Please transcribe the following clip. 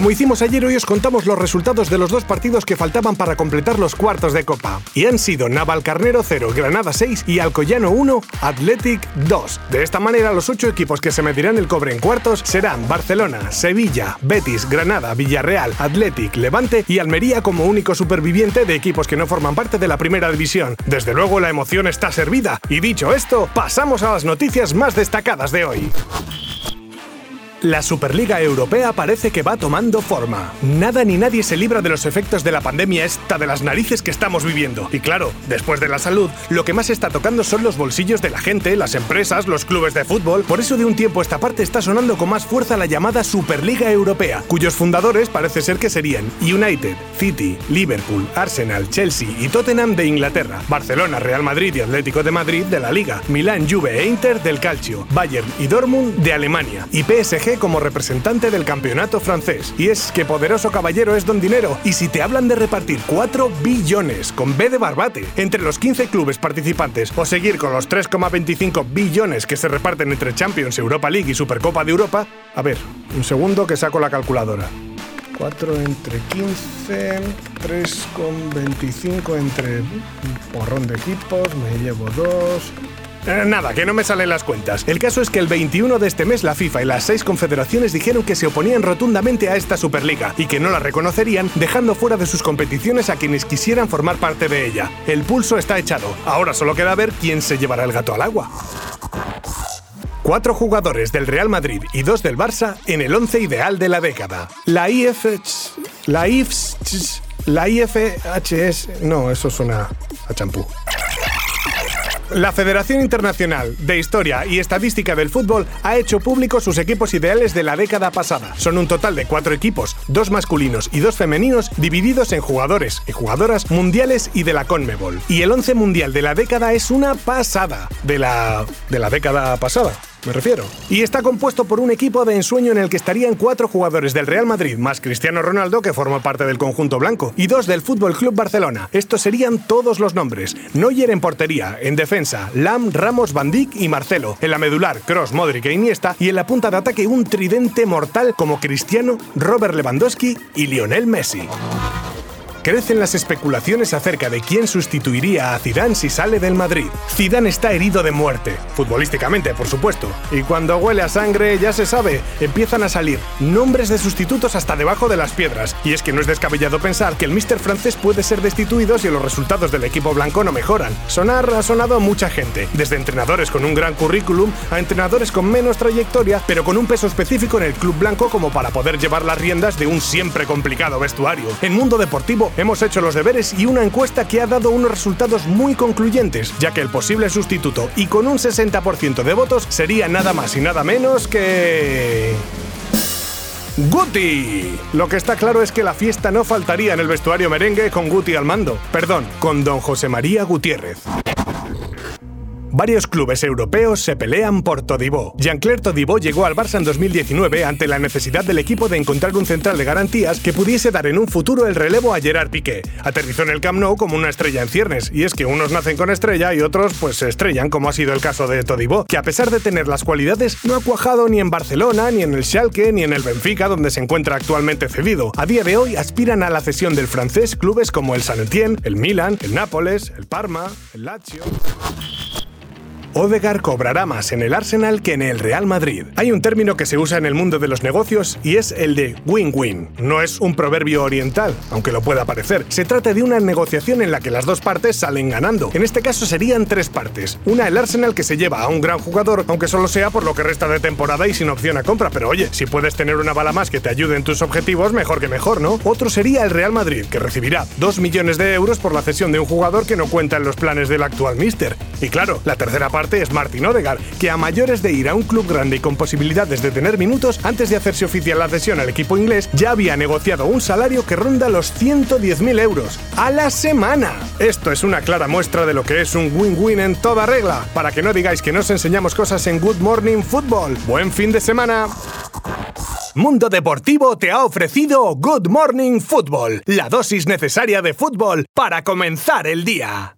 Como hicimos ayer, hoy os contamos los resultados de los dos partidos que faltaban para completar los cuartos de Copa. Y han sido Navalcarnero 0, Granada 6 y Alcoyano 1, Athletic 2. De esta manera, los ocho equipos que se medirán el cobre en cuartos serán Barcelona, Sevilla, Betis, Granada, Villarreal, Athletic, Levante y Almería como único superviviente de equipos que no forman parte de la primera división. Desde luego, la emoción está servida. Y dicho esto, pasamos a las noticias más destacadas de hoy. La Superliga Europea parece que va tomando forma. Nada ni nadie se libra de los efectos de la pandemia esta de las narices que estamos viviendo. Y claro, después de la salud, lo que más está tocando son los bolsillos de la gente, las empresas, los clubes de fútbol. Por eso de un tiempo esta parte está sonando con más fuerza la llamada Superliga Europea, cuyos fundadores parece ser que serían United, City, Liverpool, Arsenal, Chelsea y Tottenham de Inglaterra, Barcelona, Real Madrid y Atlético de Madrid de la Liga, Milán, Juve e Inter del Calcio, Bayern y Dortmund de Alemania y PSG como representante del campeonato francés. Y es que poderoso caballero es don dinero. Y si te hablan de repartir 4 billones con B de barbate entre los 15 clubes participantes o seguir con los 3,25 billones que se reparten entre Champions, Europa League y Supercopa de Europa, a ver, un segundo que saco la calculadora. 4 entre 15, 3,25 entre porrón de equipos, me llevo 2, eh, nada, que no me salen las cuentas. El caso es que el 21 de este mes la FIFA y las seis confederaciones dijeron que se oponían rotundamente a esta Superliga y que no la reconocerían, dejando fuera de sus competiciones a quienes quisieran formar parte de ella. El pulso está echado. Ahora solo queda ver quién se llevará el gato al agua. Cuatro jugadores del Real Madrid y dos del Barça en el once ideal de la década. La IF... La IF... La IFHS... No, eso suena a champú. La Federación Internacional de Historia y Estadística del Fútbol ha hecho público sus equipos ideales de la década pasada. Son un total de cuatro equipos, dos masculinos y dos femeninos, divididos en jugadores y jugadoras mundiales y de la CONMEBOL. Y el 11 mundial de la década es una pasada de la de la década pasada me refiero. Y está compuesto por un equipo de ensueño en el que estarían cuatro jugadores del Real Madrid, más Cristiano Ronaldo, que forma parte del conjunto blanco, y dos del Fútbol Club Barcelona. Estos serían todos los nombres. Neuer en portería, en defensa, Lam, Ramos, Van Dijk y Marcelo. En la medular, Cross, Modric e Iniesta. Y en la punta de ataque, un tridente mortal como Cristiano, Robert Lewandowski y Lionel Messi. Crecen las especulaciones acerca de quién sustituiría a Zidane si sale del Madrid. Zidane está herido de muerte, futbolísticamente, por supuesto. Y cuando huele a sangre, ya se sabe, empiezan a salir nombres de sustitutos hasta debajo de las piedras. Y es que no es descabellado pensar que el míster francés puede ser destituido si los resultados del equipo blanco no mejoran. Sonar ha sonado a mucha gente, desde entrenadores con un gran currículum a entrenadores con menos trayectoria, pero con un peso específico en el club blanco como para poder llevar las riendas de un siempre complicado vestuario. En mundo deportivo, hemos hecho los deberes y una encuesta que ha dado unos resultados muy concluyentes, ya que el posible sustituto y con un 60% de votos sería nada más y nada menos que... Guti. Lo que está claro es que la fiesta no faltaría en el vestuario merengue con Guti al mando. Perdón, con don José María Gutiérrez. Varios clubes europeos se pelean por Todibó. Jean-Claire Todibó llegó al Barça en 2019 ante la necesidad del equipo de encontrar un central de garantías que pudiese dar en un futuro el relevo a Gerard Piqué. Aterrizó en el Camp Nou como una estrella en ciernes, y es que unos nacen con estrella y otros pues se estrellan, como ha sido el caso de Todibó, que a pesar de tener las cualidades no ha cuajado ni en Barcelona, ni en el Schalke, ni en el Benfica, donde se encuentra actualmente cedido. A día de hoy aspiran a la cesión del francés clubes como el Saint Etienne, el Milan, el Nápoles, el Parma, el Lazio. Odegar cobrará más en el Arsenal que en el Real Madrid. Hay un término que se usa en el mundo de los negocios y es el de win-win. No es un proverbio oriental, aunque lo pueda parecer. Se trata de una negociación en la que las dos partes salen ganando. En este caso serían tres partes. Una, el Arsenal que se lleva a un gran jugador, aunque solo sea por lo que resta de temporada y sin opción a compra. Pero oye, si puedes tener una bala más que te ayude en tus objetivos, mejor que mejor, ¿no? Otro sería el Real Madrid, que recibirá 2 millones de euros por la cesión de un jugador que no cuenta en los planes del actual Mister. Y claro, la tercera parte es Martin Odegaard, que a mayores de ir a un club grande y con posibilidades de tener minutos, antes de hacerse oficial la cesión al equipo inglés, ya había negociado un salario que ronda los 110.000 euros a la semana. Esto es una clara muestra de lo que es un win-win en toda regla, para que no digáis que nos enseñamos cosas en Good Morning Football. Buen fin de semana. Mundo Deportivo te ha ofrecido Good Morning Football, la dosis necesaria de fútbol para comenzar el día.